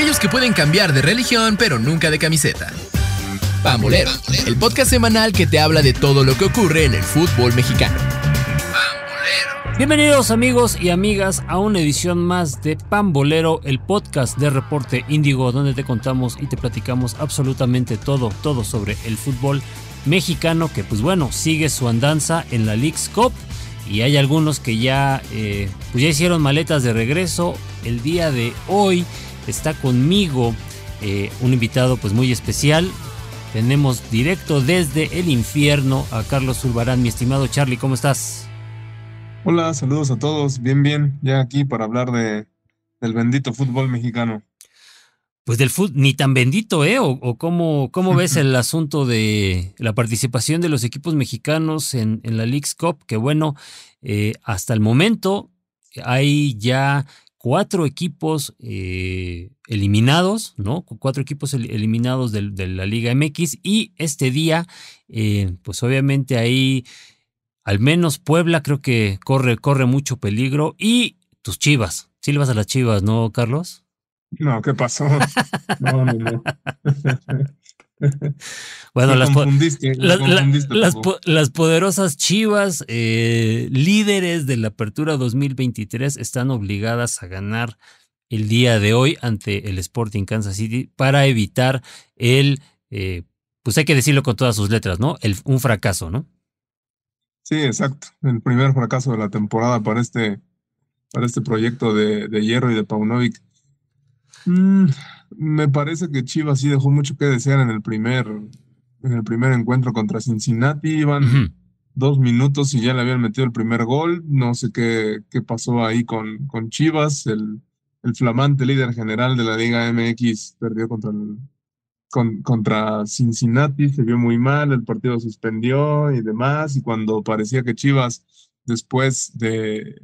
aquellos que pueden cambiar de religión pero nunca de camiseta. Pambolero, el podcast semanal que te habla de todo lo que ocurre en el fútbol mexicano. Bienvenidos amigos y amigas a una edición más de Pambolero, el podcast de Reporte Índigo, donde te contamos y te platicamos absolutamente todo, todo sobre el fútbol mexicano, que pues bueno, sigue su andanza en la League's Cup y hay algunos que ya, eh, pues ya hicieron maletas de regreso. El día de hoy está conmigo eh, un invitado pues muy especial. Tenemos directo desde el infierno a Carlos Zulbarán, mi estimado Charlie, ¿cómo estás? Hola, saludos a todos. Bien, bien. Ya aquí para hablar de, del bendito fútbol mexicano. Pues del fútbol, ni tan bendito, ¿eh? ¿O, cómo, cómo, ves el asunto de la participación de los equipos mexicanos en, en la League's Cup? Que bueno, eh, hasta el momento hay ya cuatro equipos eh, eliminados, ¿no? Cuatro equipos eliminados de, de, la Liga MX y este día, eh, pues obviamente ahí al menos Puebla creo que corre, corre mucho peligro. Y tus chivas. Sí le vas a las chivas, ¿no, Carlos? No, ¿qué pasó? No, no, no. bueno, las, las, las, poderosas chivas, eh, líderes de la Apertura 2023, están obligadas a ganar el día de hoy ante el Sporting Kansas City para evitar el, eh, pues hay que decirlo con todas sus letras, ¿no? El, un fracaso, ¿no? Sí, exacto. El primer fracaso de la temporada para este, para este proyecto de, de Hierro y de Paunovic. Mm, me parece que Chivas sí dejó mucho que desear en el primer, en el primer encuentro contra Cincinnati. Iban dos minutos y ya le habían metido el primer gol. No sé qué, qué pasó ahí con, con Chivas. El, el flamante líder general de la Liga MX perdió contra el, con, contra Cincinnati se vio muy mal, el partido suspendió y demás, y cuando parecía que Chivas, después de,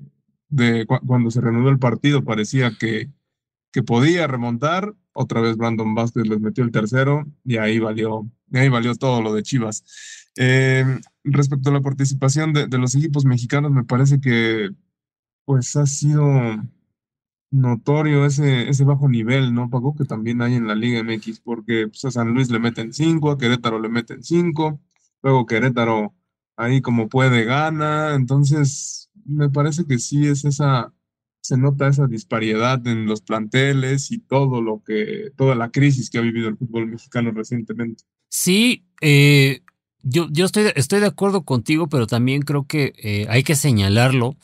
de cuando se reanudó el partido, parecía que, que podía remontar, otra vez Brandon Vázquez les metió el tercero y ahí valió, y ahí valió todo lo de Chivas. Eh, respecto a la participación de, de los equipos mexicanos, me parece que pues ha sido notorio ese, ese bajo nivel, ¿no, Paco? Que también hay en la Liga MX, porque pues, a San Luis le meten cinco, a Querétaro le meten cinco, luego Querétaro ahí como puede gana, entonces me parece que sí es esa, se nota esa disparidad en los planteles y todo lo que, toda la crisis que ha vivido el fútbol mexicano recientemente. Sí, eh, yo, yo estoy, estoy de acuerdo contigo, pero también creo que eh, hay que señalarlo.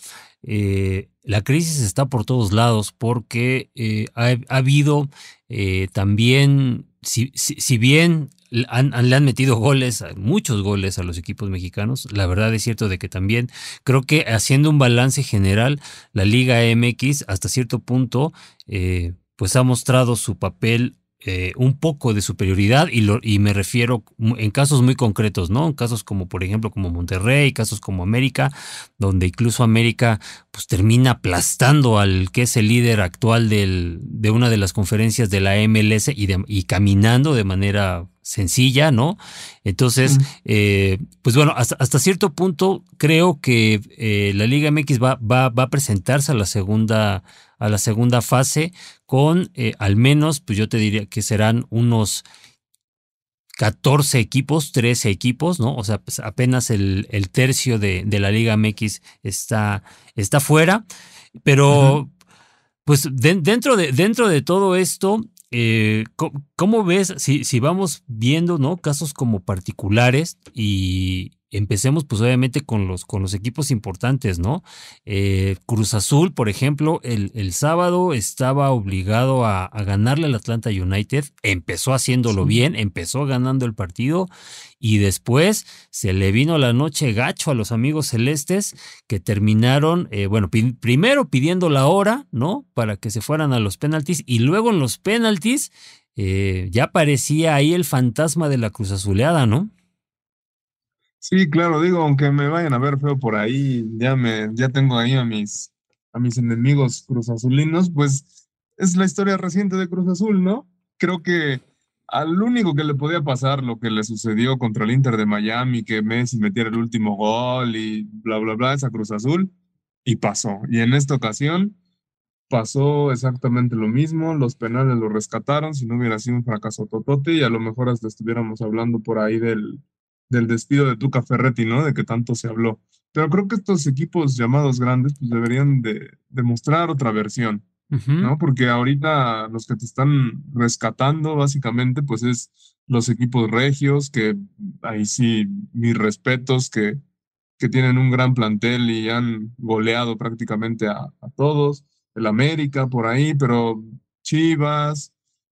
Eh, la crisis está por todos lados porque eh, ha, habido eh, también, si, si, bien han, le han metido goles, muchos goles a los equipos mexicanos, la verdad es cierto de que también creo que haciendo un balance general, la Liga MX hasta cierto punto pues ha mostrado su papel eh, un poco de superioridad y, lo, y me refiero en casos muy concretos, ¿no? En casos como por ejemplo como Monterrey, casos como América, donde incluso América pues termina aplastando al que es el líder actual del, de una de las conferencias de la MLS y, y caminando de manera sencilla, ¿no? Entonces, eh, pues bueno, hasta, cierto punto creo que eh, la Liga MX va, va, va a presentarse a la segunda a la segunda fase con eh, al menos, pues yo te diría que serán unos 14 equipos, 13 equipos, ¿no? O sea, pues apenas el, el tercio de, de, la Liga MX está, está fuera, pero pues dentro, de, dentro de todo esto, eh, ¿cómo, ves si, si vamos viendo, ¿no? Casos como particulares y, Empecemos pues obviamente con los, con los equipos importantes, ¿no? Eh, Cruz Azul, por ejemplo, el, el sábado estaba obligado a, ganarle al Atlanta United, empezó haciéndolo bien, empezó ganando el partido y después se le vino la noche gacho a los amigos celestes que terminaron, eh, bueno, primero pidiendo la hora, ¿no? Para que se fueran a los penaltis y luego en los penaltis eh, ya aparecía ahí el fantasma de la Cruz Azuleada, ¿no? Sí, claro, digo, aunque me vayan a ver feo por ahí, ya me, ya tengo ahí a mis, a mis enemigos cruzazulinos, pues es la historia reciente de Cruz Azul, ¿no? Creo que al único que le podía pasar lo que le sucedió contra el Inter de Miami, que Messi metiera el último gol y bla, bla, bla, esa Cruz Azul, y pasó. Y en esta ocasión, pasó exactamente lo mismo, los penales lo rescataron, si no hubiera sido un fracaso totote y a lo mejor hasta estuviéramos hablando por ahí del, del despido de Tuca Ferretti, ¿no? De que tanto se habló. Pero creo que estos equipos llamados grandes pues deberían de demostrar otra versión, ¿no? Porque ahorita los que te están rescatando básicamente pues es los equipos regios, que ahí sí mis respetos, que, que tienen un gran plantel y han goleado prácticamente a, todos, el América por ahí, pero Chivas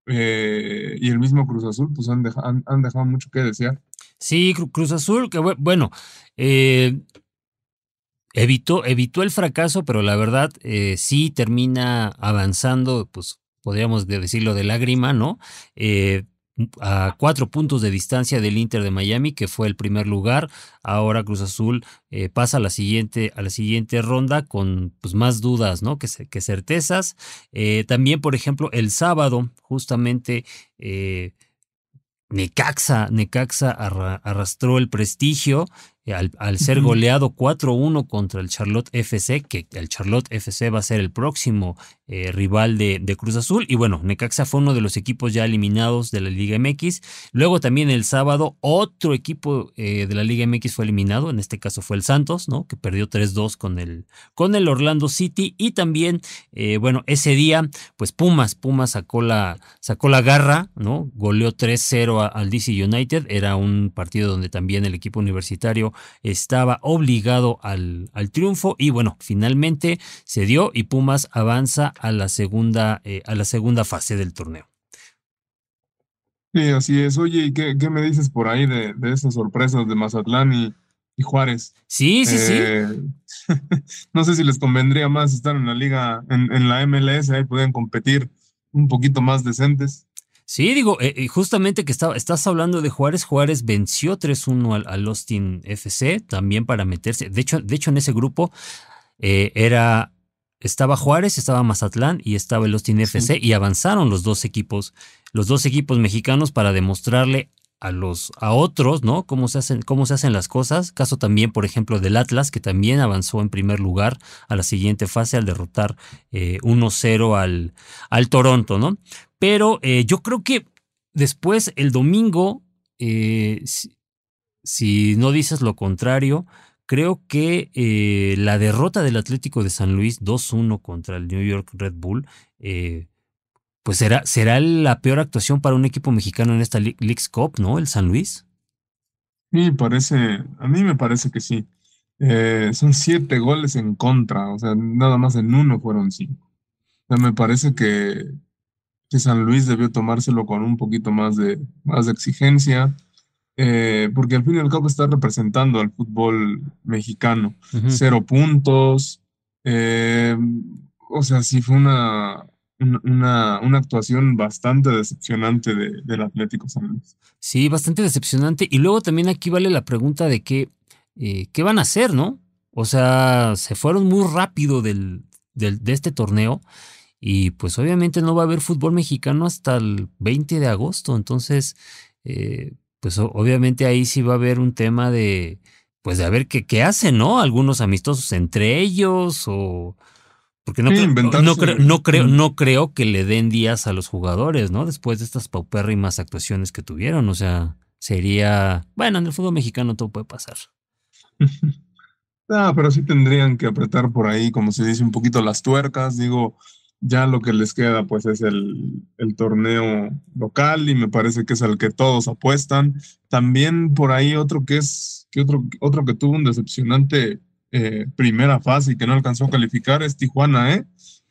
eh, y el mismo Cruz Azul pues han, han dejado mucho que desear. Sí, Cruz Azul, que bueno, eh, evitó, evitó el fracaso, pero la verdad eh, sí termina avanzando, pues podríamos decirlo de lágrima, ¿no? Eh, a cuatro puntos de distancia del Inter de Miami, que fue el primer lugar. Ahora Cruz Azul pasa a la siguiente, a la siguiente ronda con pues, más dudas ¿no? que, que certezas. también, por ejemplo, el sábado, justamente Necaxa, Necaxa arrastró el prestigio eh, al, ser goleado 4-1 contra el Charlotte FC, que el Charlotte FC va a ser el próximo eh, rival de, Cruz Azul. Y bueno, Necaxa fue uno de los equipos ya eliminados de la Liga MX. Luego también el sábado otro equipo eh, de la Liga MX fue eliminado, en este caso fue el Santos, ¿no? Que perdió 3-2 con el, con el Orlando City. Y también, bueno, ese día, pues Pumas, Pumas sacó la, sacó la garra, ¿no? Goleó 3-0 al DC United. Era un partido donde también el equipo universitario estaba obligado al, al, triunfo y bueno, finalmente se dio y Pumas avanza a la segunda, eh, a la segunda fase del torneo. Sí, así es. Oye, ¿y qué, me dices por ahí de, de esas sorpresas de Mazatlán y, Juárez? Sí, sí, sí. Eh, no sé si les convendría más estar en la liga, en, en la MLS, ahí pueden competir un poquito más decentes. Sí, digo, eh, eh, justamente que estás hablando de Juárez. Juárez venció 3-1 al, Austin FC también para meterse. De hecho, de hecho en ese grupo eh, era estaba Juárez, estaba Mazatlán y estaba el Austin FC y avanzaron los dos equipos, los dos equipos mexicanos para demostrarle a los a otros, ¿no? Cómo se hacen cómo se hacen las cosas. Caso también, por ejemplo, del Atlas que también avanzó en primer lugar a la siguiente fase al derrotar 1-0 al al Toronto, ¿no? Pero eh, yo creo que después, el domingo, eh, si, no dices lo contrario, creo que eh, la derrota del Atlético de San Luis 2-1 contra el New York Red Bull, pues será, será la peor actuación para un equipo mexicano en esta League's Cup, ¿no? El San Luis. Sí, parece, a mí me parece que sí. son siete goles en contra, o sea, nada más en uno fueron cinco. O sea, me parece que que San Luis debió tomárselo con un poquito más de, más de exigencia, eh, porque al fin y al cabo está representando al fútbol mexicano. Cero puntos, eh, o sea, sí fue una, una, una, actuación bastante decepcionante de, del Atlético San Luis. Sí, bastante decepcionante. Y luego también aquí vale la pregunta de qué, eh, qué van a hacer, ¿no? O sea, se fueron muy rápido del, del, de este torneo y pues obviamente no va a haber fútbol mexicano hasta el 20 de agosto. Entonces, eh, pues obviamente ahí sí va a haber un tema de, pues de a ver qué, qué hacen, ¿no? Algunos amistosos entre ellos o... Porque no, no, creo, no, creo, no creo que le den días a los jugadores, ¿no? Después de estas paupérrimas actuaciones que tuvieron. O sea, sería... Bueno, en el fútbol mexicano todo puede pasar. Ah, pero sí tendrían que apretar por ahí, como se dice, un poquito las tuercas. Digo, ya lo que les queda pues es el, torneo local y me parece que es al que todos apuestan. También por ahí otro que es, que otro, otro que tuvo un decepcionante eh, primera fase y que no alcanzó a calificar es Tijuana, ¿eh?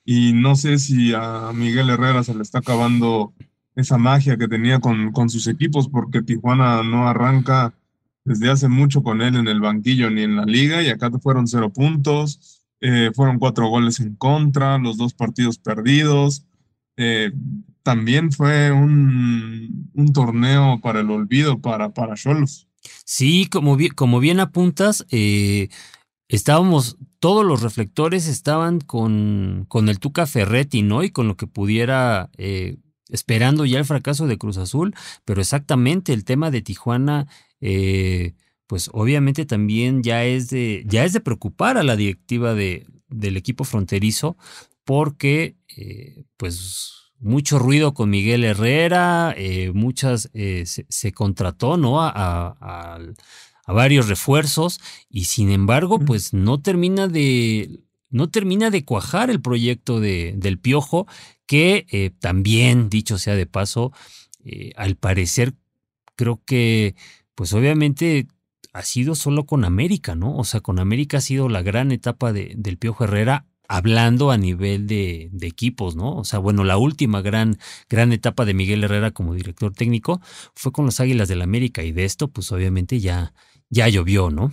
Y no sé si a Miguel Herrera se le está acabando esa magia que tenía con, con sus equipos porque Tijuana no arranca desde hace mucho con él en el banquillo ni en la liga y acá fueron cero puntos eh, fueron cuatro goles en contra, los dos partidos perdidos. Eh, también fue un, un, torneo para el olvido para para Cholos. Sí, como bien, como bien apuntas, eh, estábamos, todos los reflectores estaban con, con el Tuca Ferretti, ¿no? Y con lo que pudiera, esperando ya el fracaso de Cruz Azul, pero exactamente el tema de Tijuana pues obviamente también ya es de, ya es de preocupar a la directiva de, del equipo fronterizo, porque eh, pues mucho ruido con Miguel Herrera, eh, muchas eh, se, contrató ¿no? A, a, varios refuerzos y sin embargo pues no termina de no termina de cuajar el proyecto de, del Piojo que también dicho sea de paso al parecer creo que pues obviamente ha sido solo con América, ¿no? O sea, con América ha sido la gran etapa de, del Piojo Herrera hablando a nivel de, equipos, ¿no? O sea, bueno, la última gran, gran etapa de Miguel Herrera como director técnico fue con los Águilas del América y de esto, pues obviamente ya, ya llovió, ¿no?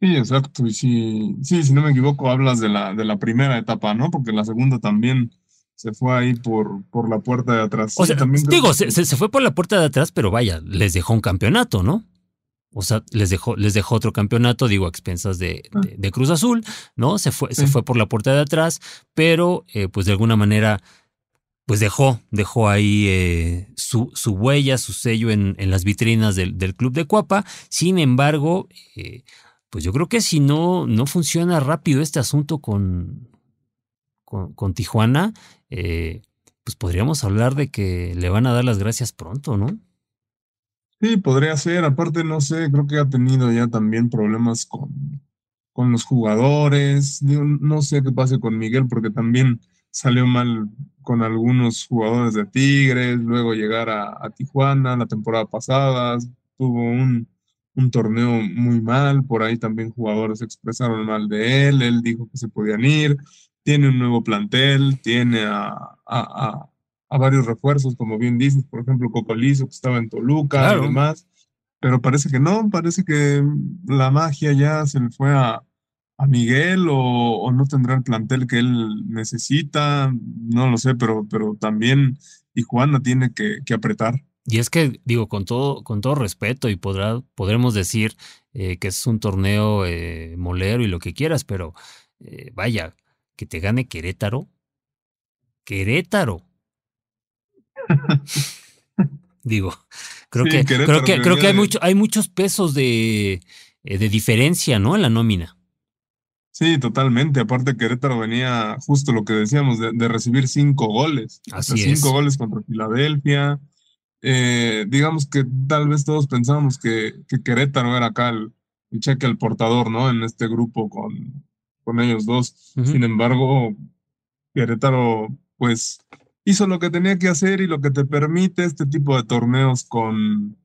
Sí, exacto. Y si, sí, si no me equivoco, hablas de la, de la primera etapa, ¿no? Porque la segunda también se fue ahí por, por la puerta de atrás. O sea, digo, se, se, fue por la puerta de atrás, pero vaya, les dejó un campeonato, ¿no? O sea, les dejó, les dejó otro campeonato, digo, a expensas de, ah. de, Cruz Azul, ¿no? Se fue, se fue por la puerta de atrás, pero eh, pues de alguna manera, pues dejó, dejó ahí eh, su, su, huella, su sello en, en las vitrinas del, del, club de Cuapa. Sin embargo, eh, pues yo creo que si no, no funciona rápido este asunto con, con, con Tijuana, pues podríamos hablar de que le van a dar las gracias pronto, ¿no? Sí, podría ser. Aparte, no sé, creo que ha tenido ya también problemas con, con los jugadores. no sé qué pase con Miguel, porque también salió mal con algunos jugadores de Tigres, luego llegar a, Tijuana la temporada pasada, tuvo un, un, torneo muy mal, por ahí también jugadores expresaron mal de él, él dijo que se podían ir, tiene un nuevo plantel, tiene a, a a varios refuerzos, como bien dices, por ejemplo, Cocolizo, que estaba en Toluca y demás, pero parece que no, parece que la magia ya se le fue a, a Miguel o, no tendrá el plantel que él necesita, no lo sé, pero, pero también Tijuana tiene que, que apretar. Y es que, digo, con todo, con todo respeto, y podrá, podremos decir eh, que es un torneo eh, molero y lo que quieras, pero eh, vaya, que te gane Querétaro. Querétaro. Digo, creo que, creo que, creo que hay, mucho, hay muchos pesos de, eh, de diferencia, ¿no? En la nómina. Sí, totalmente. Aparte, Querétaro venía justo lo que decíamos, de, recibir cinco goles. Así Cinco goles contra Filadelfia. Eh, digamos que tal vez todos pensábamos que, que Querétaro era acá el, cheque al portador, ¿no? En este grupo con, con ellos dos. Sin embargo, Querétaro, pues, hizo lo que tenía que hacer y lo que te permite este tipo de torneos con,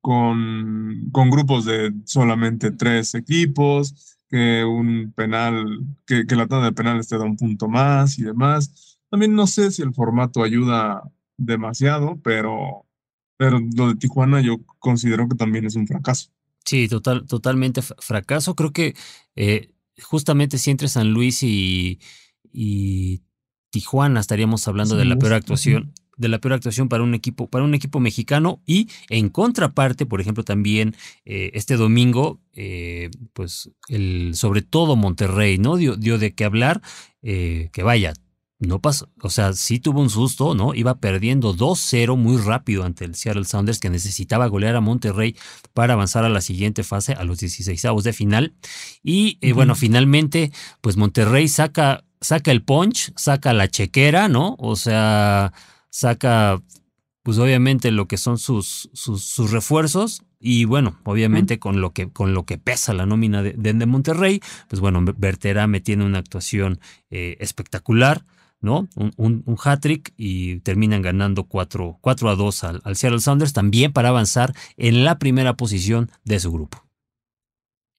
con, con grupos de solamente tres equipos, que un penal, que, la tanda de penales te da un punto más y demás. También no sé si el formato ayuda demasiado, pero, pero lo de Tijuana yo considero que también es un fracaso. Sí, total, totalmente fracaso. Creo que eh, justamente si entre San Luis y, y Tijuana estaríamos hablando de la peor actuación de la peor actuación para un equipo para un equipo mexicano y en contraparte por ejemplo también eh, este domingo eh, pues el sobre todo Monterrey no dio, dio de qué hablar eh, que vaya no pasó, o sea, sí tuvo un susto, ¿no? Iba perdiendo 2-0 muy rápido ante el Seattle Sounders que necesitaba golear a Monterrey para avanzar a la siguiente fase, a los 16 de final. Y bueno, finalmente, pues Monterrey saca saca el punch, saca la chequera, ¿no? O sea, saca, pues obviamente lo que son sus, sus, refuerzos. Y bueno, obviamente con, lo que, con lo que pesa la nómina de, de, Monterrey, pues bueno, me tiene una actuación eh, espectacular. ¿no? Un, un, hat-trick y terminan ganando 4, a 2 al, al, Seattle Sounders también para avanzar en la primera posición de su grupo.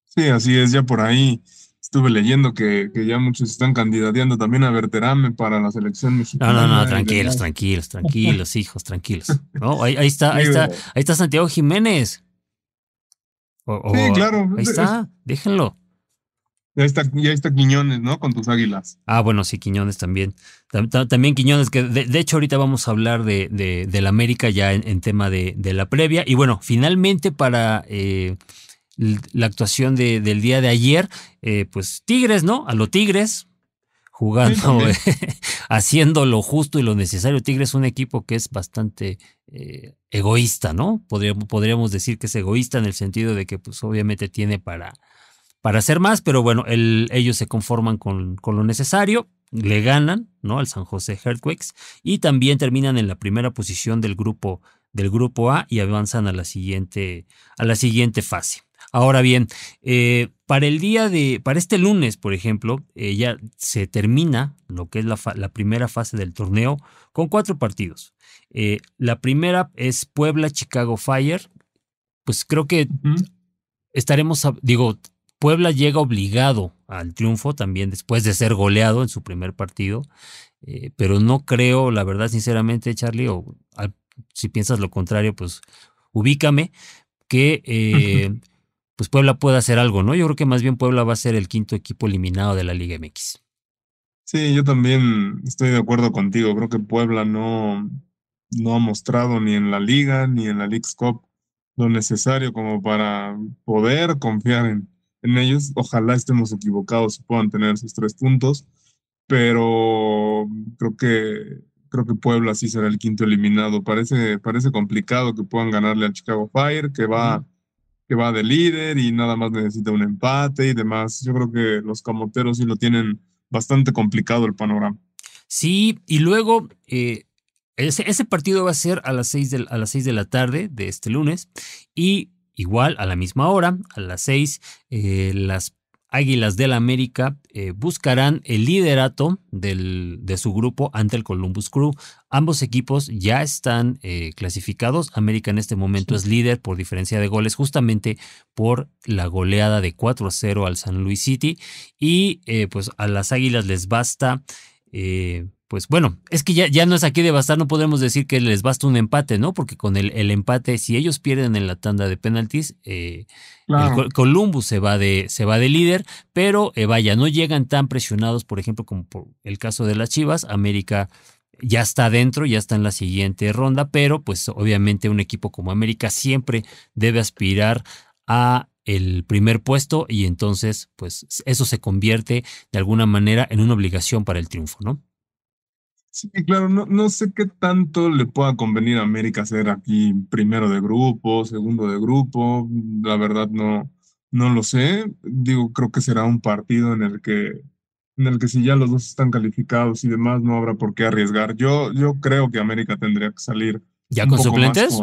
Sí, así es, ya por ahí estuve leyendo que, que, ya muchos están candidateando también a Verterame para la selección mexicana. No, no, no, tranquilos, tranquilos, tranquilos, hijos, tranquilos. No, ahí, está, ahí está, ahí está Santiago Jiménez. sí, claro. Ahí está, déjenlo. Ya está, ya está Quiñones, ¿no? Con tus águilas. Ah, bueno, sí, Quiñones también. También Quiñones, que de, hecho ahorita vamos a hablar de, de, la América ya en, tema de, de, la previa. Y bueno, finalmente para eh, la actuación de, del día de ayer, eh, pues Tigres, ¿no? A lo Tigres, jugando, haciendo lo justo y lo necesario. Tigres es un equipo que es bastante eh, egoísta, ¿no? Podríamos, podríamos, decir que es egoísta en el sentido de que, pues, obviamente tiene para, para hacer más, pero bueno, ellos se conforman con, con, lo necesario. le ganan, ¿no? Al San José Earthquakes y también terminan en la primera posición del grupo del grupo A y avanzan a la siguiente a la siguiente fase. Ahora bien, eh, para el día de, para este lunes, por ejemplo, eh, ya se termina lo que es la, la, primera fase del torneo con cuatro partidos. Eh, la primera es Puebla Chicago Fire. Pues creo que estaremos, digo, Puebla llega obligado al triunfo también después de ser goleado en su primer partido, pero no creo, la verdad, sinceramente, Charlie, o si piensas lo contrario, pues ubícame, que pues Puebla puede hacer algo, ¿no? Yo creo que más bien Puebla va a ser el quinto equipo eliminado de la Liga MX. Sí, yo también estoy de acuerdo contigo. Creo que Puebla no, no ha mostrado ni en la Liga ni en la League's Cup lo necesario como para poder confiar en, en ellos. Ojalá estemos equivocados y puedan tener esos tres puntos, pero creo que creo que Puebla sí será el quinto eliminado. Parece, parece complicado que puedan ganarle al Chicago Fire, que va que va de líder y nada más necesita un empate y demás. Yo creo que los camoteros sí lo tienen bastante complicado el panorama. Sí, y luego eh, ese, partido va a ser a las, 6 de, a las 6 de la tarde de este lunes y igual a la misma hora, a las 6, eh, las Águilas del América eh, buscarán el liderato del, de su grupo ante el Columbus Crew. Ambos equipos ya están eh, clasificados. América en este momento es líder por diferencia de goles, justamente por la goleada de 4 a 0 al San Luis City. Y eh, pues a las Águilas les basta pues bueno, es que ya, ya no es aquí de bastar, no podemos decir que les basta un empate, ¿no? Porque con el, el empate, si ellos pierden en la tanda de penaltis, eh, Columbus se va de, se va de líder, pero eh, vaya, no llegan tan presionados, por ejemplo, como por el caso de las Chivas, América ya está dentro, ya está en la siguiente ronda, pero pues obviamente un equipo como América siempre debe aspirar a el primer puesto y entonces pues eso se convierte de alguna manera en una obligación para el triunfo, ¿no? Sí, claro, no, no sé qué tanto le pueda convenir a América ser aquí primero de grupo, segundo de grupo, la verdad no, no lo sé. Digo, creo que será un partido en el que, en el que si ya los dos están calificados y demás, no habrá por qué arriesgar. Yo, yo creo que América tendría que salir. ¿Ya con suplentes?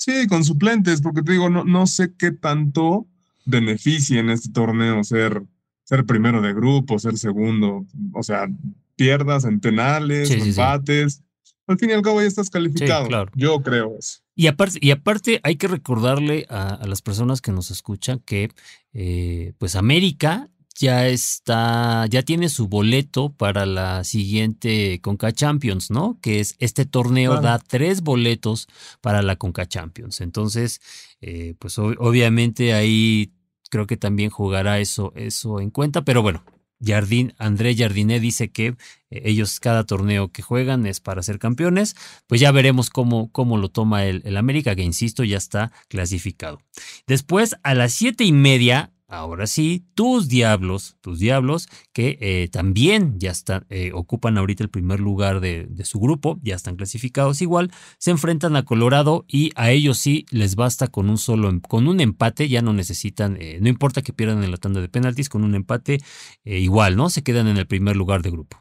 Sí, con suplentes, porque te digo, no, no sé qué tanto beneficia en este torneo ser, ser primero de grupo, ser segundo. O sea, pierdas en penales, empates. Al fin y al cabo ya estás calificado. Yo creo eso. Y aparte, y aparte hay que recordarle a, las personas que nos escuchan que eh, pues América ya está, ya tiene su boleto para la siguiente Conca Champions, ¿no? Que es este torneo da tres boletos para la Conca Champions. Entonces, eh, pues obviamente ahí creo que también jugará eso, eso en cuenta, pero bueno, Jardín, André Jardiné dice que eh, ellos cada torneo que juegan es para ser campeones, pues ya veremos cómo, cómo lo toma el, el América, que insisto, ya está clasificado. Después, a las siete y media, Ahora sí, tus diablos, tus diablos, que eh, también ya están, eh, ocupan ahorita el primer lugar de, su grupo, ya están clasificados igual, se enfrentan a Colorado y a ellos sí les basta con un solo, em, con un empate, ya no necesitan, eh, no importa que pierdan en la tanda de penaltis, con un empate igual, ¿no? Se quedan en el primer lugar de grupo.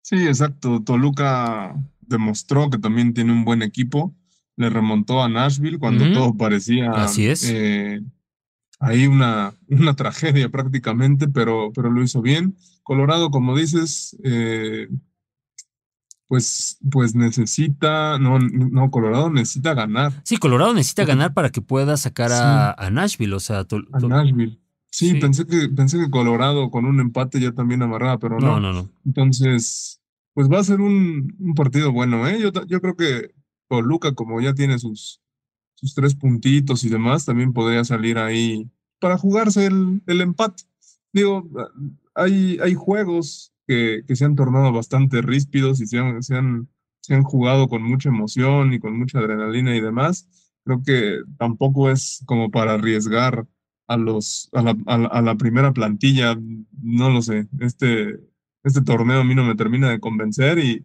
Sí, exacto. Toluca demostró que también tiene un buen equipo. Le remontó a Nashville cuando todo parecía. Así es ahí una, una tragedia prácticamente, pero, pero lo hizo bien. Colorado, como dices, eh, pues, pues necesita, no, no, Colorado necesita ganar. Sí, Colorado necesita ganar para que pueda sacar a, Nashville, o sea, a Nashville. Sí, Pensé, que, pensé que Colorado con un empate ya también amarraba, pero no. No, no, Entonces, pues va a ser un, un partido bueno, ¿eh? Yo, yo creo que Toluca, como ya tiene sus, sus tres puntitos y demás, también podría salir ahí para jugarse el, el empate. Digo, hay, hay juegos que, que, se han tornado bastante ríspidos y se han, se, han, se han jugado con mucha emoción y con mucha adrenalina y demás. Creo que tampoco es como para arriesgar a, los, a, la, a la primera plantilla. No lo sé. Este, este torneo a mí no me termina de convencer y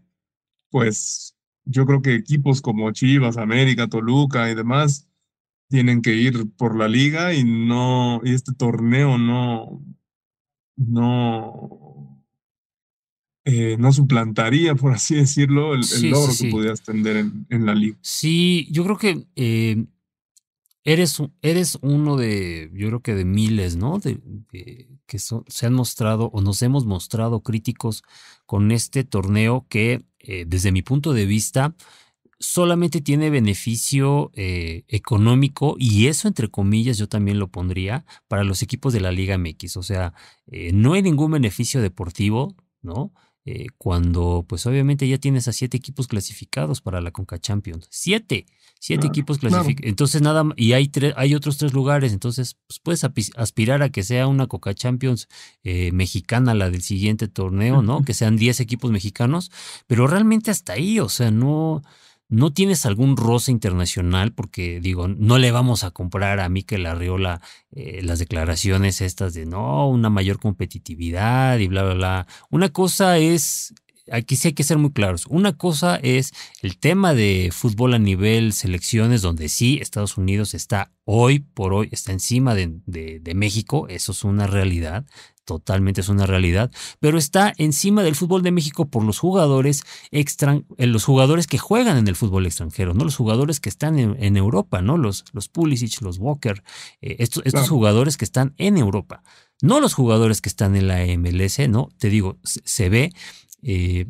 pues yo creo que equipos como Chivas, América, Toluca y demás tienen que ir por la liga y no, y este torneo no, no, eh, no suplantaría, por así decirlo, el, logro que pudieras tener en, la liga. Sí, yo creo que eh, eres, eres uno de, yo creo que de miles, ¿no? De, que se han mostrado o nos hemos mostrado críticos con este torneo que, eh, desde mi punto de vista, solamente tiene beneficio eh, económico y eso entre comillas yo también lo pondría para los equipos de la Liga MX. O sea, eh, no hay ningún beneficio deportivo, ¿no? Cuando pues obviamente ya tienes a siete equipos clasificados para la Conca Champions. Siete, siete equipos clasificados. Entonces nada, y hay, hay otros tres lugares, entonces pues, puedes aspirar a que sea una Coca Champions eh, mexicana la del siguiente torneo, ¿no? Que sean diez equipos mexicanos, pero realmente hasta ahí, o sea, no no tienes algún roce internacional, porque digo, no le vamos a comprar a Mikel Arriola eh, las declaraciones estas de no, una mayor competitividad y bla, bla, bla. Una cosa es, aquí sí hay que ser muy claros, una cosa es el tema de fútbol a nivel selecciones, donde sí Estados Unidos está hoy por hoy, está encima de, de México, eso es una realidad totalmente es una realidad, pero está encima del fútbol de México por los jugadores extran eh, los jugadores que juegan en el fútbol extranjero, no los jugadores que están en, Europa, no los, los Pulisic, los Walker, eh, estos, estos jugadores que están en Europa, no los jugadores que están en la MLS, no, te digo, se, ve, eh,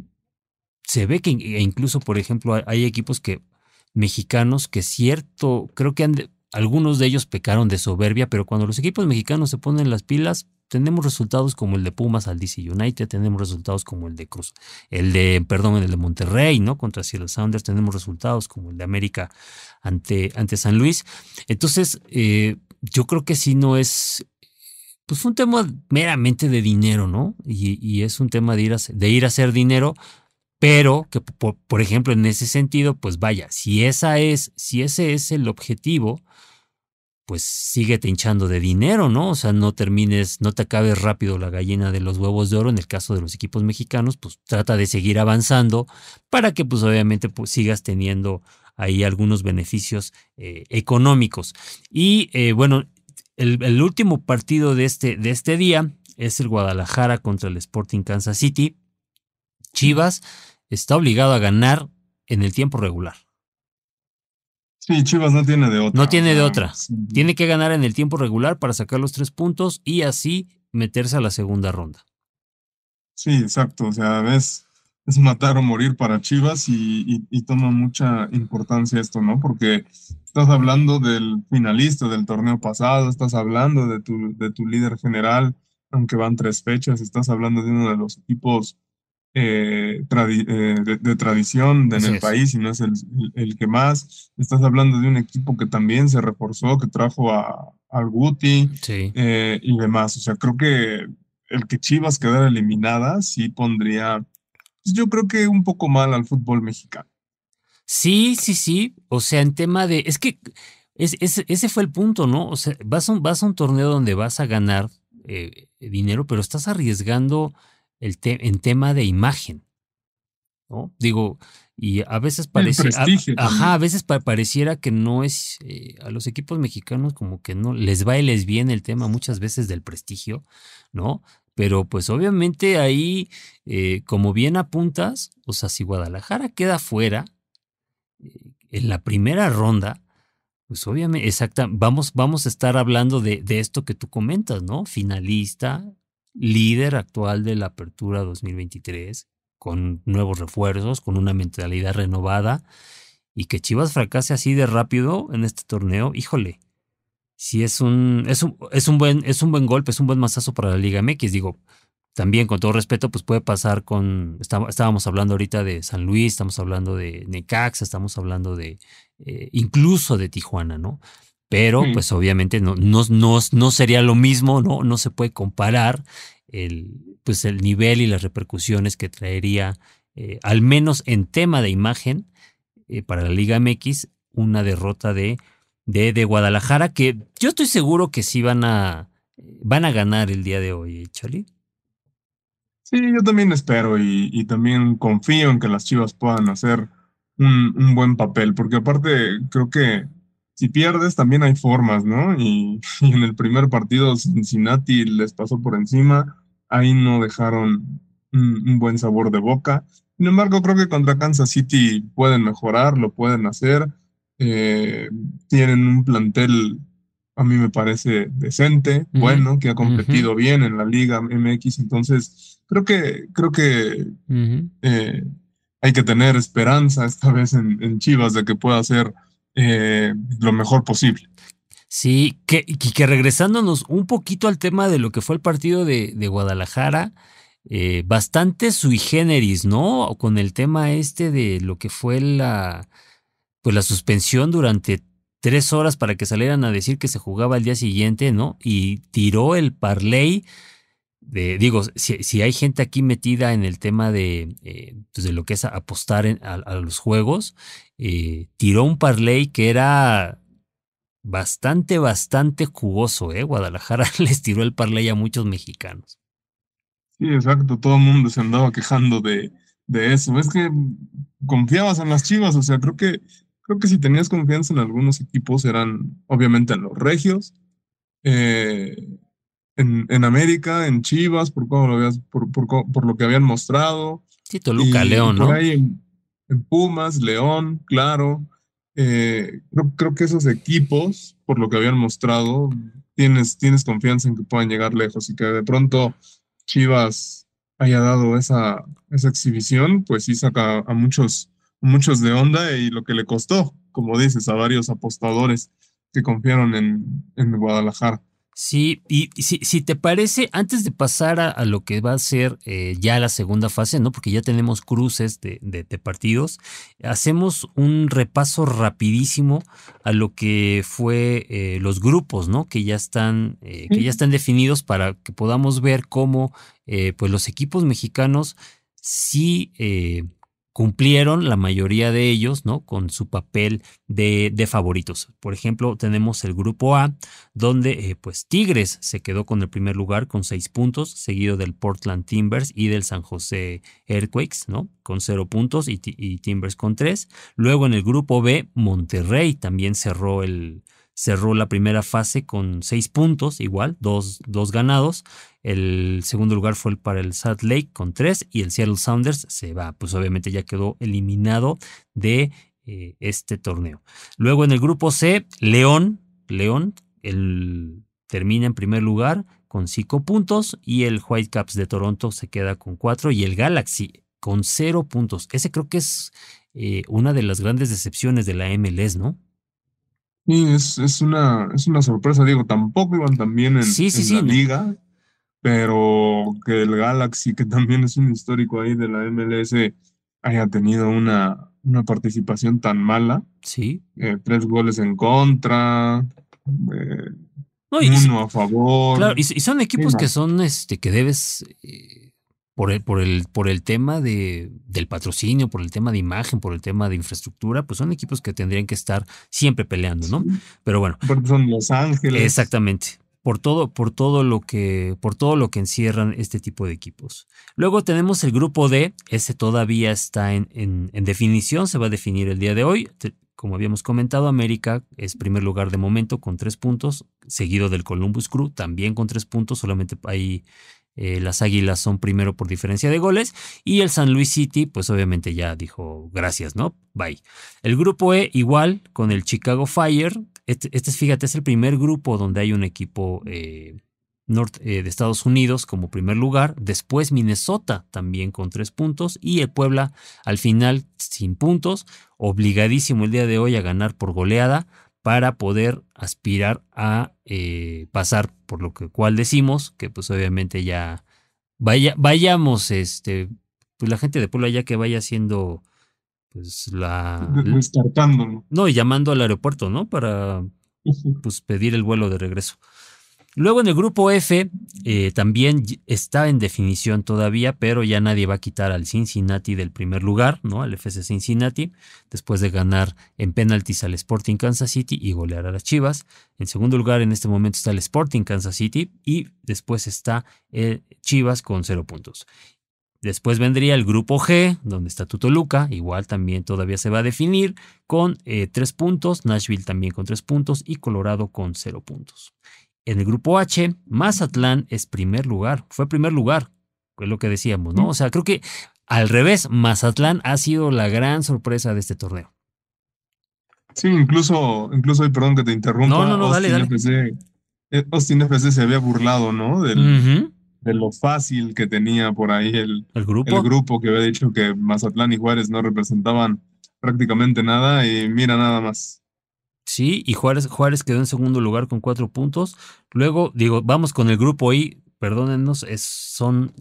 se ve que e incluso, por ejemplo, hay, equipos que mexicanos que cierto, creo que algunos de ellos pecaron de soberbia, pero cuando los equipos mexicanos se ponen las pilas, tenemos resultados como el de Pumas al DC United, tenemos resultados como el de Cruz, el de, perdón, el de Monterrey, ¿no? Contra Seattle Sounders, tenemos resultados como el de América ante, ante San Luis. Entonces, eh, yo creo que sí no es, pues un tema meramente de dinero, ¿no? Y, es un tema de ir, a, de ir a hacer dinero, pero que, por, por ejemplo, en ese sentido, pues vaya, si esa es, si ese es el objetivo, pues sigue hinchando de dinero, ¿no? O sea, no termines, no te acabes rápido la gallina de los huevos de oro. En el caso de los equipos mexicanos, pues trata de seguir avanzando para que pues obviamente pues, sigas teniendo ahí algunos beneficios eh, económicos. Y eh, bueno, el, último partido de este, de este día es el Guadalajara contra el Sporting Kansas City. Chivas está obligado a ganar en el tiempo regular. Sí, Chivas no tiene de otra. No tiene de otra. Tiene que ganar en el tiempo regular para sacar los tres puntos y así meterse a la segunda ronda. Sí, exacto. O sea, ves, es matar o morir para Chivas y, toma mucha importancia esto, ¿no? Porque estás hablando del finalista del torneo pasado, estás hablando de tu, de tu líder general, aunque van tres fechas, estás hablando de uno de los equipos eh, eh, de, tradición en el país y no es el, que más. Estás hablando de un equipo que también se reforzó, que trajo a, al Guti eh, y demás. O sea, creo que el que Chivas quedara eliminada sí pondría, pues yo creo que un poco mal al fútbol mexicano. Sí, sí, sí. O sea, en tema de. Es que es, ese fue el punto, ¿no? O sea, vas a un, vas a un torneo donde vas a ganar dinero, pero estás arriesgando en tema de imagen. ¿no? Digo, y a veces parece, ajá, a veces pareciera que no es eh, a los equipos mexicanos como que no les va y les viene el tema muchas veces del prestigio, ¿no? Pero pues obviamente ahí, eh, como bien apuntas, o sea, si Guadalajara queda fuera eh, en la primera ronda, pues obviamente, exacta, vamos, vamos a estar hablando de, de esto que tú comentas, ¿no? Finalista, líder actual de la Apertura 2023, con nuevos refuerzos, con una mentalidad renovada, y que Chivas fracase así de rápido en este torneo, híjole, si es un, es un, es un, buen, es un buen golpe, es un buen mazazo para la Liga MX, digo. También, con todo respeto, pues puede pasar con. Estábamos hablando ahorita de San Luis, estamos hablando de Necaxa, estamos hablando de. Eh, incluso de Tijuana, ¿no? pero pues obviamente no, no, no, sería lo mismo, ¿no? No se puede comparar el, pues el nivel y las repercusiones que traería, eh, al menos en tema de imagen, eh, para la Liga MX, una derrota de, de, de, Guadalajara, que yo estoy seguro que sí van a, van a ganar el día de hoy, ¿eh, Charlie. Sí, yo también espero y, también confío en que las Chivas puedan hacer un, un buen papel, porque aparte creo que si pierdes también hay formas, ¿no? Y, en el primer partido Cincinnati les pasó por encima, ahí no dejaron un, buen sabor de boca. Sin embargo, creo que contra Kansas City pueden mejorar, lo pueden hacer. Eh, tienen un plantel, a mí me parece decente, bueno, que ha competido bien en la Liga MX. Entonces, creo que, creo que eh, hay que tener esperanza esta vez en, Chivas de que pueda hacer eh, lo mejor posible. Sí, que, que regresándonos un poquito al tema de lo que fue el partido de, de Guadalajara, eh, bastante sui generis, ¿no? Con el tema este de lo que fue la, pues la suspensión durante tres horas para que salieran a decir que se jugaba al día siguiente, ¿no? Y tiró el parlay digo, si, hay gente aquí metida en el tema de, eh, pues de lo que es apostar a, los juegos, eh, tiró un parlay que era bastante, bastante jugoso, ¿eh? Guadalajara les tiró el parlay a muchos mexicanos. Sí, exacto, todo el mundo se andaba quejando de, de eso. Es que confiabas en las Chivas, o sea, creo que, creo que si tenías confianza en algunos equipos eran obviamente en los Regios, eh, en, en, América, en Chivas, por, cómo lo habías, por, por, por, lo que habían mostrado. Sí, Toluca, León, ¿no? en, Pumas, León, claro. Eh, creo, creo que esos equipos, por lo que habían mostrado, tienes, tienes confianza en que puedan llegar lejos y que de pronto Chivas haya dado esa, esa exhibición, pues sí saca a muchos, muchos de onda y lo que le costó, como dices, a varios apostadores que confiaron en, en Guadalajara. Sí, y si, si, te parece, antes de pasar a, lo que va a ser eh, ya la segunda fase, ¿no? Porque ya tenemos cruces de, de, partidos, hacemos un repaso rapidísimo a lo que fue eh, los grupos, ¿no? Que ya están, eh, que ya están definidos para que podamos ver cómo pues los equipos mexicanos sí cumplieron la mayoría de ellos, ¿no? Con su papel de, de favoritos. Por ejemplo, tenemos el grupo A, donde eh, pues Tigres se quedó con el primer lugar con seis puntos, seguido del Portland Timbers y del San José Earthquakes, ¿no? Con cero puntos y, y Timbers con tres. Luego en el grupo B, Monterrey también cerró el, cerró la primera fase con seis puntos, igual, dos, dos ganados. El segundo lugar fue para el Salt Lake con tres y el Seattle Sounders se va, pues obviamente ya quedó eliminado de eh, este torneo. Luego en el grupo C, León, León, el, termina en primer lugar con cinco puntos y el Whitecaps de Toronto se queda con cuatro y el Galaxy con cero puntos. Ese creo que es eh, una de las grandes decepciones de la MLS, ¿no? Sí, es, es, una, es una sorpresa, digo, tampoco iban tan bien en, la liga, pero que el Galaxy, que también es un histórico ahí de la MLS, haya tenido una, una participación tan mala. Sí. Eh, tres goles en contra, eh, uno a favor. Claro, y, son equipos que son, este, que debes... Eh, por el, por el, por el tema de, del patrocinio, por el tema de imagen, por el tema de infraestructura, pues son equipos que tendrían que estar siempre peleando, ¿no? Pero bueno. Porque son Los Ángeles. Exactamente. Por todo, por todo lo que, por todo lo que encierran este tipo de equipos. Luego tenemos el grupo D, ese todavía está en, en, en definición, se va a definir el día de hoy. Como habíamos comentado, América es primer lugar de momento con tres puntos, seguido del Columbus Crew también con tres puntos, solamente hay eh, las Águilas son primero por diferencia de goles y el San Luis City, pues obviamente ya dijo gracias, ¿no? Bye. El grupo E igual con el Chicago Fire. Este, este fíjate, es el primer grupo donde hay un equipo eh, eh, de Estados Unidos como primer lugar. Después Minnesota también con tres puntos y el Puebla al final sin puntos. Obligadísimo el día de hoy a ganar por goleada para poder aspirar a eh, pasar por lo que cual decimos que pues obviamente ya vaya, vayamos, este, pues la gente de Puebla ya que vaya haciendo pues la... Descartando. No, y llamando al aeropuerto, ¿no? Para pues pedir el vuelo de regreso. Luego en el grupo F eh, también está en definición todavía, pero ya nadie va a quitar al Cincinnati del primer lugar, ¿no? Al FC Cincinnati, después de ganar en penaltis al Sporting Kansas City y golear a las Chivas. En segundo lugar en este momento está el Sporting Kansas City y después está el Chivas con cero puntos. Después vendría el grupo G, donde está Tutoluca, igual también todavía se va a definir, con eh, tres puntos, Nashville también con tres puntos y Colorado con cero puntos. En el grupo H, Mazatlán es primer lugar, fue primer lugar es lo que decíamos, ¿no? O sea, creo que al revés, Mazatlán ha sido la gran sorpresa de este torneo. Sí, incluso, incluso, perdón que te interrumpa. No, no, no, dale, dale. FC, eh, Austin FC se había burlado, ¿no? Del, De lo fácil que tenía por ahí el, el, grupo. el grupo que había dicho que Mazatlán y Juárez no representaban prácticamente nada y mira nada más. Sí, y Juárez, Juárez quedó en segundo lugar con cuatro puntos. Luego, digo, vamos con el grupo I, perdónennos, es, son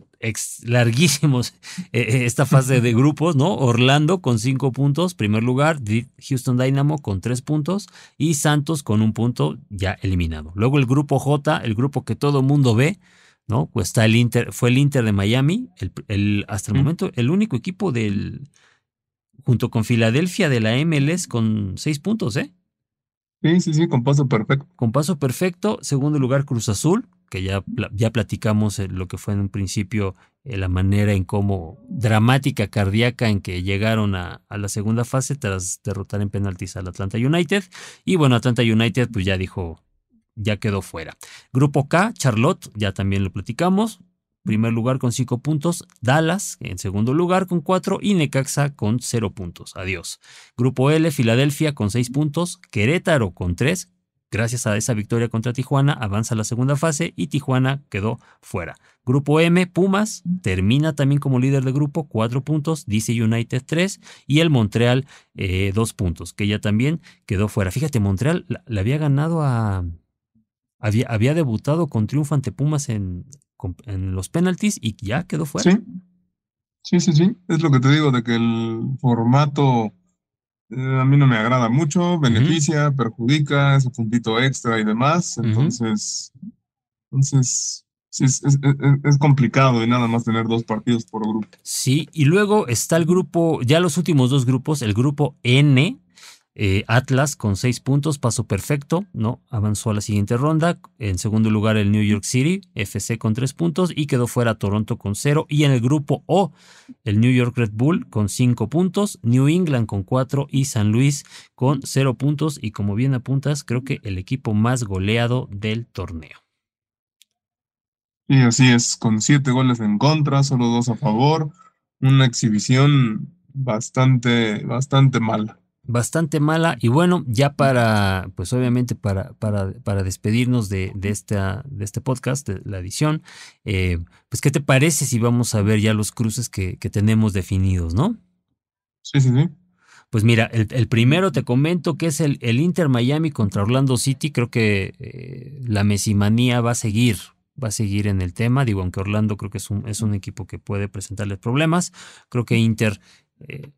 larguísimos eh, eh, esta fase de grupos, ¿no? Orlando con cinco puntos, primer lugar, Houston Dynamo con tres puntos y Santos con un punto ya eliminado. Luego el grupo J, el grupo que todo mundo ve, ¿no? Pues está el Inter, fue el Inter de Miami, el, hasta el momento el único equipo del, junto con Filadelfia de la MLS con seis puntos, ¿eh? Sí, sí, sí, con paso perfecto. Con paso perfecto. Segundo lugar, Cruz Azul, que ya, ya platicamos lo que fue en un principio eh, la manera en cómo dramática, cardíaca en que llegaron a, a, la segunda fase tras derrotar en penaltis al Atlanta United. Y bueno, Atlanta United pues ya dijo, ya quedó fuera. Grupo K, Charlotte, ya también lo platicamos primer lugar con cinco puntos, Dallas en segundo lugar con cuatro y Necaxa con cero puntos. Adiós. Grupo L, Filadelfia con seis puntos, Querétaro con tres. Gracias a esa victoria contra Tijuana, avanza la segunda fase y Tijuana quedó fuera. Grupo M, Pumas, termina también como líder de grupo, cuatro puntos, DC United tres y el Montreal eh, dos puntos, que ya también quedó fuera. Fíjate, Montreal le había ganado a... Había, había debutado con triunfo ante Pumas en, en los penaltis y ya quedó fuera. Sí. Sí, sí, sí. Es lo que te digo de que el formato eh, a mí no me agrada mucho, beneficia, perjudica, ese puntito extra y demás. Entonces, entonces sí, es, es, complicado y nada más tener dos partidos por grupo. Sí, y luego está el grupo, ya los últimos dos grupos, el grupo N, eh, Atlas con seis puntos, paso perfecto, ¿no? Avanzó a la siguiente ronda. En segundo lugar, el New York City, FC con tres puntos y quedó fuera Toronto con cero. Y en el grupo O, el New York Red Bull con cinco puntos, New England con cuatro y San Luis con cero puntos. Y como bien apuntas, creo que el equipo más goleado del torneo. Y así es, con siete goles en contra, solo dos a favor. Una exhibición bastante, bastante mala bastante mala. Y bueno, ya para, pues obviamente para, para, para despedirnos de, de, esta, de este podcast, de la edición, eh, pues ¿qué te parece si vamos a ver ya los cruces que, que tenemos definidos, no? Sí, sí, sí. Pues mira, el, primero te comento que es el, el, Inter Miami contra Orlando City. Creo que eh, la mesimanía va a seguir, va a seguir en el tema. Digo, aunque Orlando creo que es un, es un equipo que puede presentarles problemas. Creo que Inter eh,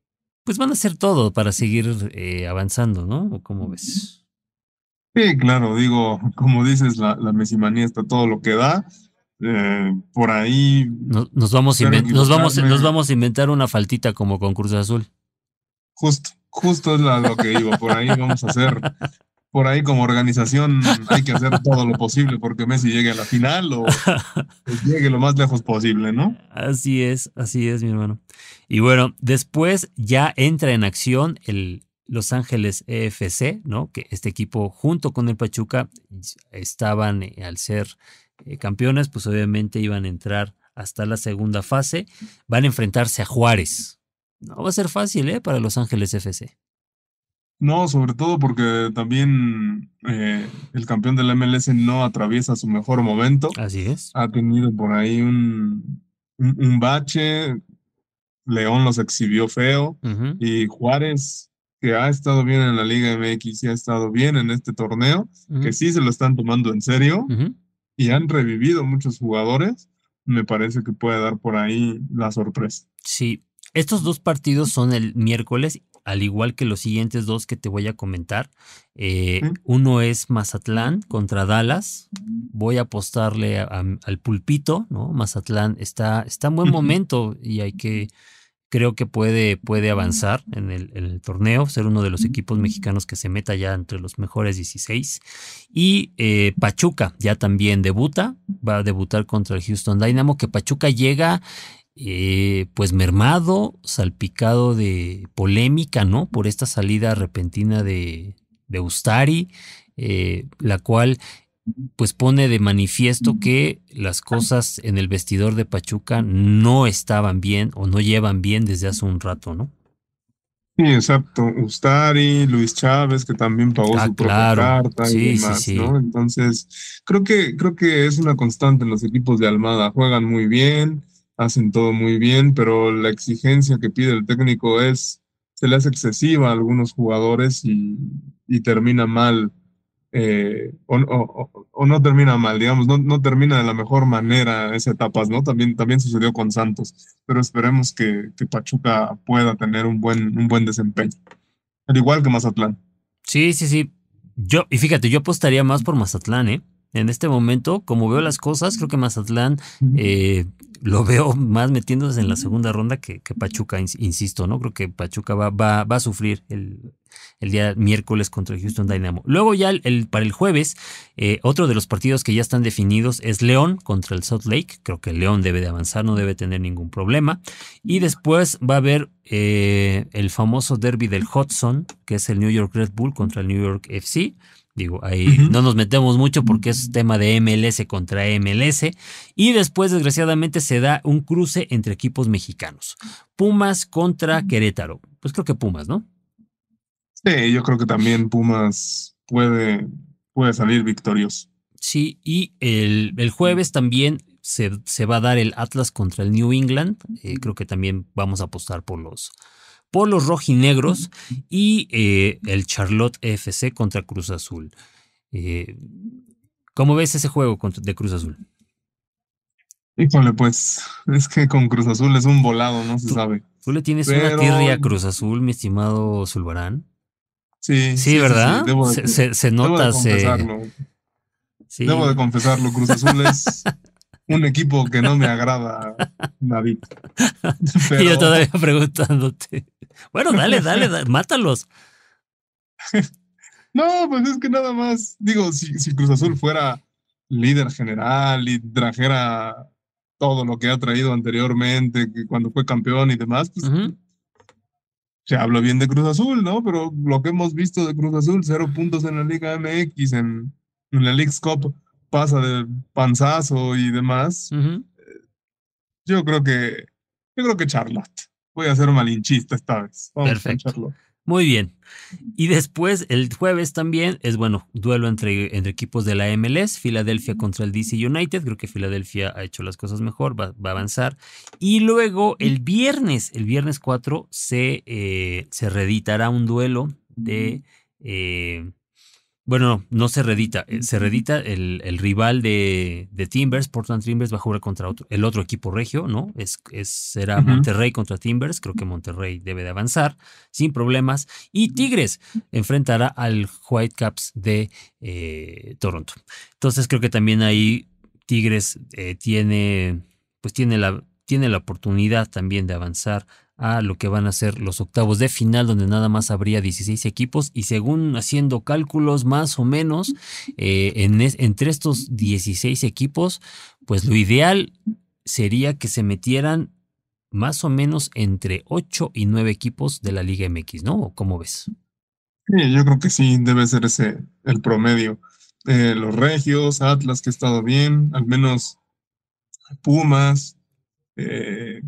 pues van a hacer todo para seguir eh, avanzando, ¿no? ¿Cómo ves? Sí, claro, digo, como dices, la, la mesimanía está todo lo que da. Eh, por ahí. Nos, vamos nos, vamos, nos vamos a inventar una faltita como con Cruz Azul. Justo, justo es lo que digo. Por ahí vamos a hacer por ahí como organización hay que hacer todo lo posible porque Messi llegue a la final o llegue lo más lejos posible, ¿no? Así es, así es, mi hermano. Y bueno, después ya entra en acción el Los Ángeles EFC, ¿no? Que este equipo junto con el Pachuca estaban eh, al ser eh, campeones, pues obviamente iban a entrar hasta la segunda fase. Van a enfrentarse a Juárez. No va a ser fácil, ¿eh? Para Los Ángeles FC. No, sobre todo porque también eh, el campeón del MLS no atraviesa su mejor momento. Así es. Ha tenido por ahí un, un, bache. León los exhibió feo. Y Juárez, que ha estado bien en la Liga MX y ha estado bien en este torneo, que sí se lo están tomando en serio y han revivido muchos jugadores, me parece que puede dar por ahí la sorpresa. Sí, estos dos partidos son el miércoles al igual que los siguientes dos que te voy a comentar. Eh, uno es Mazatlán contra Dallas. Voy a apostarle al pulpito, ¿no? Mazatlán está, está en buen momento y hay que, creo que puede, puede avanzar en el, torneo, ser uno de los equipos mexicanos que se meta ya entre los mejores 16. Y eh, Pachuca ya también debuta, va a debutar contra el Houston Dynamo, que Pachuca llega eh, pues mermado, salpicado de polémica, ¿no? Por esta salida repentina de, de Ustari, eh, la cual pues pone de manifiesto que las cosas en el vestidor de Pachuca no estaban bien o no llevan bien desde hace un rato, ¿no? Sí, exacto. Ustari, Luis Chávez, que también pagó Ah, su propia claro. carta Sí, y sí, demás, sí. ¿no? Entonces, creo que, creo que es una constante en los equipos de Almada. Juegan muy bien, hacen todo muy bien, pero la exigencia que pide el técnico es, se le hace excesiva a algunos jugadores y, y termina mal, eh, o, o- no termina mal, digamos, no, no termina de la mejor manera esa etapas, ¿no? También, también sucedió con Santos, pero esperemos que, que Pachuca pueda tener un buen, un buen desempeño. Al igual que Mazatlán. Sí, sí, sí. Yo, y fíjate, yo apostaría más por Mazatlán, ¿eh? En este momento, como veo las cosas, creo que Mazatlán eh, lo veo más metiéndose en la segunda ronda que, que Pachuca, ins- insisto, ¿no? Creo que Pachuca va, va, va a sufrir el, el día miércoles contra el Houston Dynamo. Luego ya el, el- para el jueves, eh, otro de los partidos que ya están definidos es León contra el Salt Lake. Creo que León debe de avanzar, no debe tener ningún problema. Y después va a haber eh, el famoso derby del Hudson, que es el New York Red Bull contra el New York FC. Digo, ahí no nos metemos mucho porque es tema de MLS contra MLS. Y después, desgraciadamente, se da un cruce entre equipos mexicanos. Pumas contra Querétaro. Pues creo que Pumas, ¿no? Sí, yo creo que también Pumas puede, puede salir victorioso. Sí, y el, el jueves también se, se va a dar el Atlas contra el New England. Eh, creo que también vamos a apostar por los, por los rojinegros y eh, el Charlotte FC contra Cruz Azul. Eh, ¿Cómo ves ese juego de Cruz Azul? Híjole, pues es que con Cruz Azul es un volado, no se Tú- sabe. ¿Tú le tienes Pero- una tirria a Cruz Azul, mi estimado Zulbarán? Sí, Sí, ¿verdad? Debo de, se, se- se debo de nota, se- confesarlo. sí. Debo de confesarlo. Cruz Azul es un equipo que no me agrada, David. Y Pero, yo todavía preguntándote. Bueno, dale, dale, dale, mátalos. no, pues es que nada más. Digo, si, si Cruz Azul fuera líder general y trajera todo lo que ha traído anteriormente, que cuando fue campeón y demás, pues se habla bien de Cruz Azul, ¿no? Pero lo que hemos visto de Cruz Azul, cero puntos en la Liga MX, en, en la League's Cup, pasa de panzazo y demás. Ujú. Yo creo que, yo creo que Charlotte. Voy a ser malinchista esta vez. Vamos Perfecto. Charlotte. Muy bien. Y después, el jueves también es, bueno, duelo entre, entre equipos de la MLS, Filadelfia contra el DC United. Creo que Filadelfia ha hecho las cosas mejor, va, va a avanzar. Y luego el viernes, el viernes 4, se, eh, se reeditará un duelo de... eh, bueno, no, no se redita, eh, se redita el, el rival de, de Timbers, Portland Timbers va a jugar contra otro- el otro equipo regio, ¿no? Es, es- será. Monterrey contra Timbers, creo que Monterrey debe de avanzar sin problemas. Y Tigres enfrentará al Whitecaps de eh, Toronto. Entonces creo que también ahí Tigres eh, tiene, pues tiene la, tiene la oportunidad también de avanzar a lo que van a ser los octavos de final, donde nada más habría 16 equipos. Y según haciendo cálculos más o menos, eh, en entre estos 16 equipos, pues lo ideal sería que se metieran más o menos entre 8 y 9 equipos de la Liga MX, ¿no? ¿O ¿Cómo ves? Sí, yo creo que sí, debe ser ese el promedio. Eh, los Regios, Atlas, que ha estado bien, al menos Pumas, eh,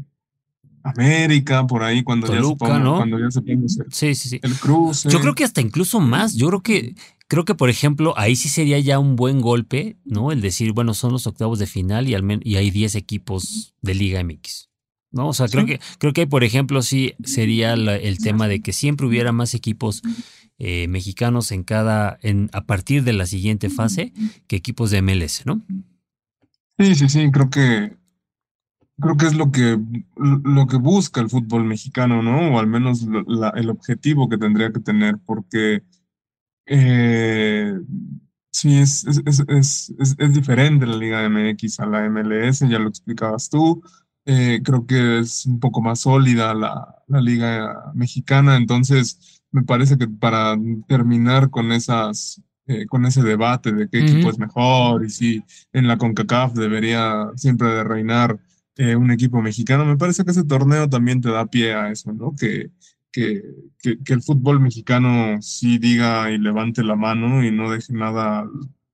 América, por ahí, cuando ya se Toluca, ponga- ¿no? cuando ya se ponga el, Sí, sí, sí. el cruce. Yo creo que hasta incluso más. Yo creo que, creo que, por ejemplo, ahí sí sería ya un buen golpe, ¿no? El decir, bueno, son los octavos de final y, al y hay 10 equipos de Liga MX. ¿No? O sea, creo que, creo que, por ejemplo, sí sería la- el tema de que siempre hubiera más equipos eh, mexicanos en cada, en, a partir de la siguiente fase que equipos de MLS, ¿no? Sí, sí, sí, creo que creo que es lo que lo que busca el fútbol mexicano, ¿no? O al menos la- el objetivo que tendría que tener, porque eh, sí es, es, es, es, es- diferente la Liga MX a la MLS, ya lo explicabas tú. Eh, creo que es un poco más sólida la, la Liga Mexicana, entonces me parece que para terminar con esas eh, con ese debate de qué equipo Ujú. es mejor y si en la CONCACAF debería siempre de reinar eh, un equipo mexicano. Me parece que ese torneo también te da pie a eso, ¿no? Que, que, que, que el fútbol mexicano sí diga y levante la mano y no deje nada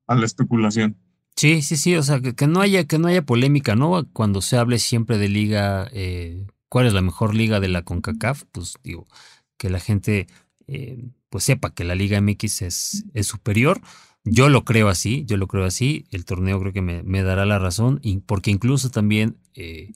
a la especulación. Sí, sí, sí, o sea, que, no haya que no haya polémica, ¿no? Cuando se hable siempre de liga, eh, ¿cuál es la mejor liga de la CONCACAF? Pues digo, que la gente eh, pues sepa que la Liga MX es, es, superior. Yo lo creo así, yo lo creo así. El torneo creo que me, me dará la razón, porque incluso también eh,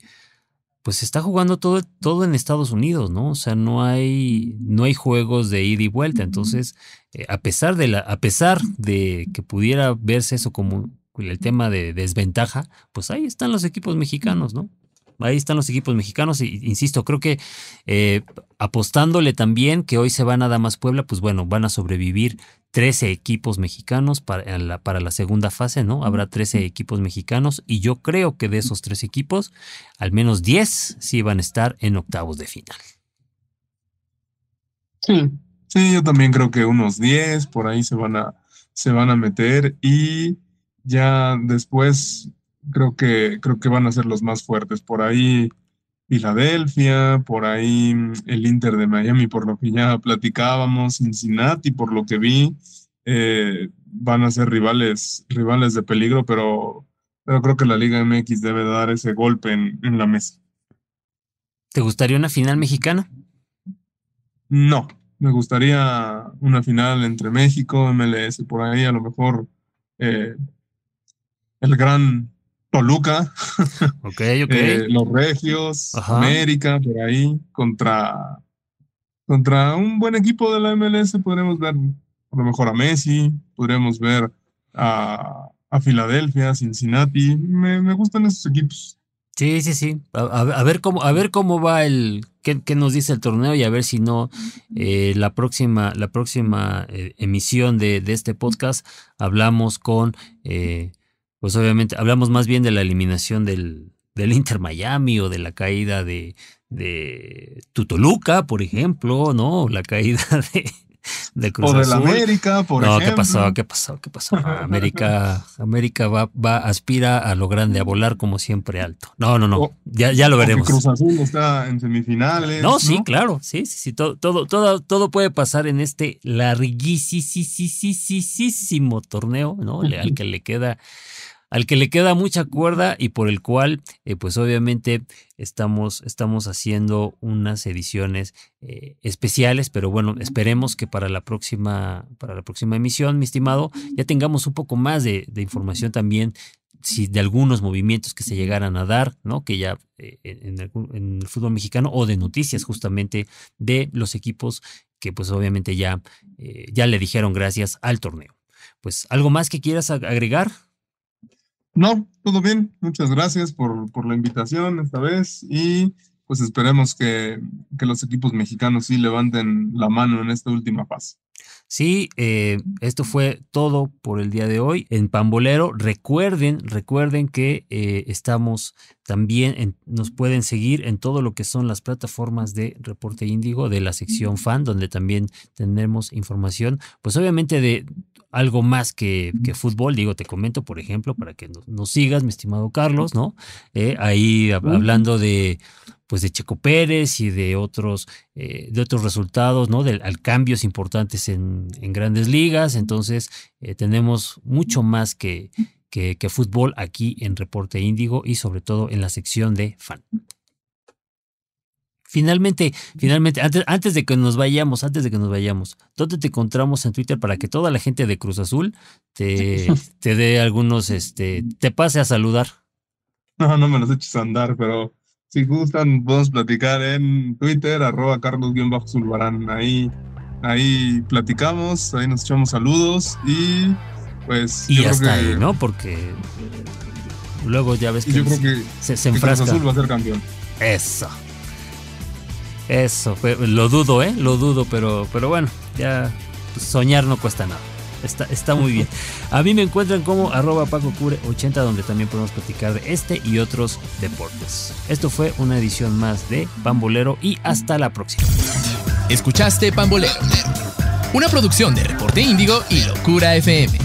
pues se está jugando todo, todo en Estados Unidos, ¿no? O sea, no hay, no hay juegos de ida y vuelta. Entonces, eh, a, pesar de la, a pesar de que pudiera verse eso como el tema de desventaja, pues ahí están los equipos mexicanos, ¿no? Ahí están los equipos mexicanos. Y, insisto, creo que eh, apostándole también que hoy se va nada más Puebla, pues bueno, van a sobrevivir 13 equipos mexicanos para la, para la segunda fase, ¿no? Habrá 13 equipos mexicanos y yo creo que de esos tres equipos, al menos 10 sí van a estar en octavos de final. Sí, sí, yo también creo que unos 10 por ahí se van a, se van a meter y ya después creo que, creo que van a ser los más fuertes. Por ahí Filadelfia, por ahí mm, el Inter de Miami, por lo que ya platicábamos, Cincinnati, por lo que vi, eh, van a ser rivales, rivales de peligro, pero, pero creo que la Liga MX debe dar ese golpe en, en la mesa. ¿Te gustaría una final mexicana? No, me gustaría una final entre México, MLS, por ahí a lo mejor eh, el gran Toluca, eh, los Regios, América, por ahí, contra, contra un buen equipo de la MLS. Podremos ver a lo mejor a Messi, podremos ver a, a Filadelfia, Cincinnati. Me, me, gustan esos equipos. Sí, sí, sí. A, ver cómo, a ver cómo va el, qué, qué, nos dice el torneo y a ver si no eh, la próxima, la próxima eh, emisión de, de, este podcast hablamos con eh, pues obviamente hablamos más bien de la eliminación del, del Inter Miami o de la caída de, de Tutoluca, por ejemplo, ¿no? La caída de, de Cruz o de la América, por no, ¿qué pasó? ¿Qué pasó? ¿Qué pasó? América, América va, va, aspira a lo grande, a volar como siempre alto. No, no, no. ya, ya lo veremos. Cruz Azul está en semifinales. No, sí, claro. Sí, sí, sí. Todo, todo, todo, todo puede pasar en este larguísimo torneo, ¿no? Al que le queda al que le queda mucha cuerda y por el cual, eh, pues obviamente estamos, estamos haciendo unas ediciones eh, especiales, pero bueno, esperemos que para la próxima, para la próxima emisión, mi estimado, ya tengamos un poco más de, información también si de algunos movimientos que se llegaran a dar, ¿no? Que ya eh, en, el, en, el, fútbol mexicano o de noticias justamente de los equipos que pues obviamente ya, ya le dijeron gracias al torneo. Pues algo más que quieras agregar, no, todo bien. Muchas gracias por, por la invitación esta vez y pues esperemos que, que, los equipos mexicanos sí levanten la mano en esta última fase. Sí, eh, esto fue todo por el día de hoy en Pambolero. Recuerden, recuerden que eh, estamos también, nos pueden seguir en todo lo que son las plataformas de Reporte Índigo, de la sección fan, donde también tenemos información, pues obviamente de algo más que, fútbol. Digo, te comento, por ejemplo, para que nos, sigas, mi estimado Carlos, ¿no? Eh, ahí hablando de pues de Checo Pérez y de otros, eh, de otros resultados, ¿no? De, cambios importantes en, grandes ligas. Entonces, eh, tenemos mucho más que, que, que, fútbol aquí en Reporte Índigo y sobre todo en la sección de fan. Finalmente, finalmente, antes, antes de que nos vayamos, antes de que nos vayamos, ¿dónde te encontramos en Twitter para que toda la gente de Cruz Azul te, te dé algunos, este, te pase a saludar? No, no me los eches a andar, pero si gustan, podemos platicar en Twitter, arroba carlos-zulbarán. Ahí, ahí platicamos, ahí nos echamos saludos y pues. Y hasta ahí, ¿no? Porque luego ya ves que, yo creo que se, se enfrasca. Cruz Azul va a ser campeón. Eso. Eso, lo dudo, ¿eh? Lo dudo, pero, pero bueno, ya soñar no cuesta nada. Está, está muy bien. A mí me encuentran como arroba PacoCure80, donde también podemos platicar de este y otros deportes. Esto fue una edición más de Pambolero y hasta la próxima. Escuchaste Pambolero, una producción de Reporte Índigo y Locura FM.